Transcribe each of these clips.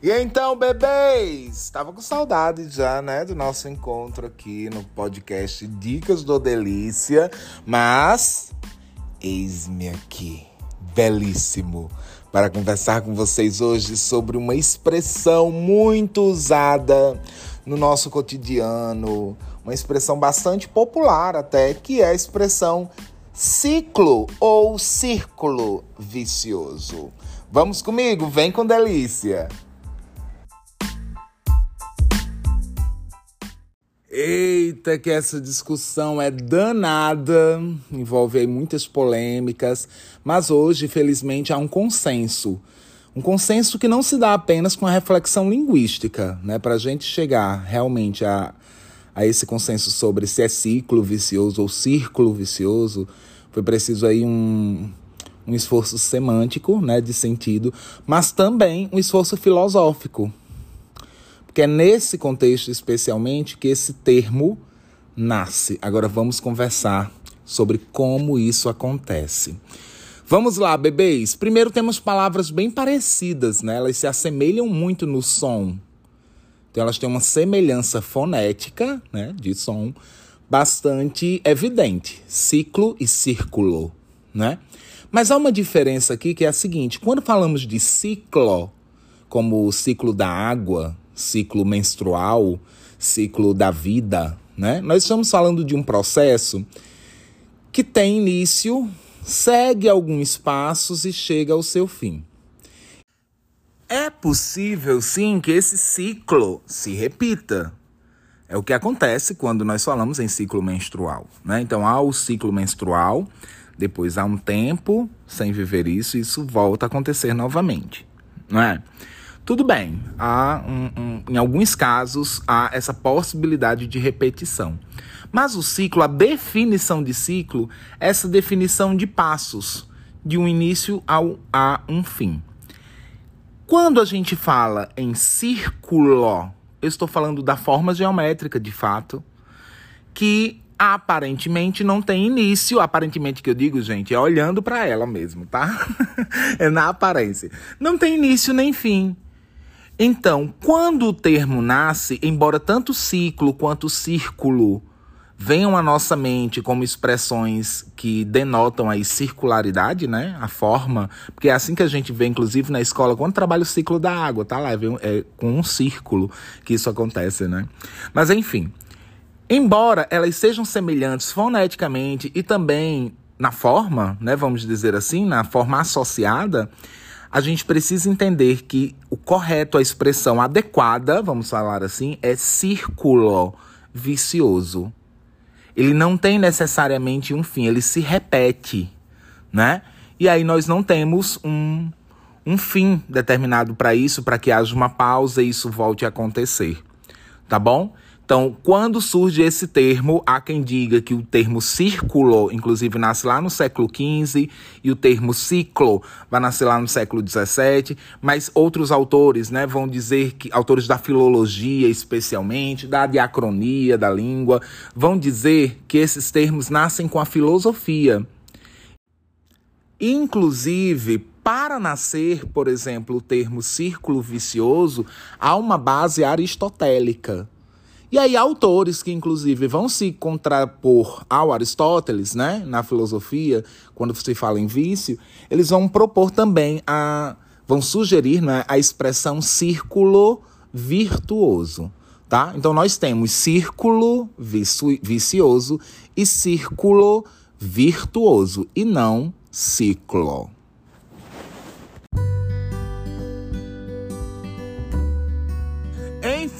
E então, bebês, tava com saudade já, né, do nosso encontro aqui no podcast Dicas do Delícia, mas eis-me aqui, belíssimo, para conversar com vocês hoje sobre uma expressão muito usada no nosso cotidiano, uma expressão bastante popular até, que é a expressão ciclo ou círculo vicioso. Vamos comigo, vem com delícia. Eita, que essa discussão é danada, envolve muitas polêmicas, mas hoje, felizmente, há um consenso. Um consenso que não se dá apenas com a reflexão linguística, né? Para a gente chegar realmente a, a esse consenso sobre se é ciclo vicioso ou círculo vicioso, foi preciso aí um, um esforço semântico, né, de sentido, mas também um esforço filosófico, porque é nesse contexto, especialmente, que esse termo nasce. Agora vamos conversar sobre como isso acontece. Vamos lá, bebês. Primeiro temos palavras bem parecidas, né? Elas se assemelham muito no som. Então elas têm uma semelhança fonética, né, de som bastante evidente, ciclo e círculo, né? Mas há uma diferença aqui que é a seguinte: quando falamos de ciclo, como o ciclo da água, ciclo menstrual, ciclo da vida, né? Nós estamos falando de um processo que tem início, segue alguns passos e chega ao seu fim. É possível, sim, que esse ciclo se repita. É o que acontece quando nós falamos em ciclo menstrual. Né? Então, há o ciclo menstrual, depois há um tempo sem viver isso, e isso volta a acontecer novamente. Não é? Tudo bem, há um, um, em alguns casos há essa possibilidade de repetição. Mas o ciclo, a definição de ciclo, é essa definição de passos, de um início ao, a um fim. Quando a gente fala em círculo, eu estou falando da forma geométrica de fato, que aparentemente não tem início. Aparentemente que eu digo, gente, é olhando para ela mesmo, tá? é na aparência. Não tem início nem fim. Então, quando o termo nasce, embora tanto ciclo quanto círculo venham à nossa mente como expressões que denotam aí circularidade, né? A forma, porque é assim que a gente vê, inclusive na escola, quando trabalha o ciclo da água, tá lá, é com um círculo que isso acontece, né? Mas enfim, embora elas sejam semelhantes foneticamente e também na forma, né? Vamos dizer assim, na forma associada, a gente precisa entender que o correto, a expressão adequada, vamos falar assim, é círculo vicioso. Ele não tem necessariamente um fim, ele se repete, né? E aí nós não temos um, um fim determinado para isso, para que haja uma pausa e isso volte a acontecer. Tá bom? Então, quando surge esse termo, há quem diga que o termo círculo, inclusive, nasce lá no século XV, e o termo ciclo vai nascer lá no século XVII, mas outros autores né, vão dizer que, autores da filologia especialmente, da diacronia da língua, vão dizer que esses termos nascem com a filosofia. Inclusive, para nascer, por exemplo, o termo círculo vicioso, há uma base aristotélica. E aí, autores que, inclusive, vão se contrapor ao Aristóteles, né, na filosofia, quando se fala em vício, eles vão propor também a. vão sugerir né, a expressão círculo virtuoso. Tá? Então, nós temos círculo vicioso e círculo virtuoso, e não ciclo.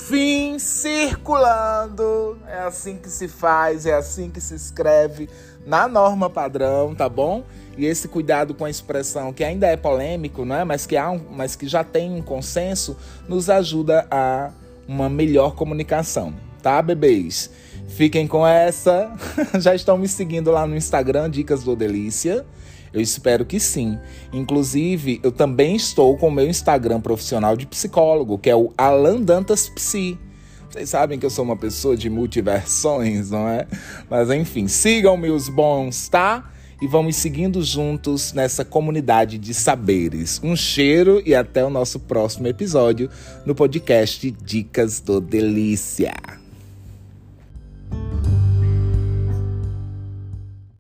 Enfim, circulando. É assim que se faz, é assim que se escreve na norma padrão, tá bom? E esse cuidado com a expressão que ainda é polêmico, né? mas, que há um, mas que já tem um consenso, nos ajuda a uma melhor comunicação, tá, bebês? Fiquem com essa. já estão me seguindo lá no Instagram, Dicas do Delícia. Eu espero que sim. Inclusive, eu também estou com o meu Instagram profissional de psicólogo, que é o Alan Dantas Psi. Vocês sabem que eu sou uma pessoa de multiversões, não é? Mas enfim, sigam meus bons, tá? e vamos seguindo juntos nessa comunidade de saberes. Um cheiro e até o nosso próximo episódio no podcast Dicas do Delícia.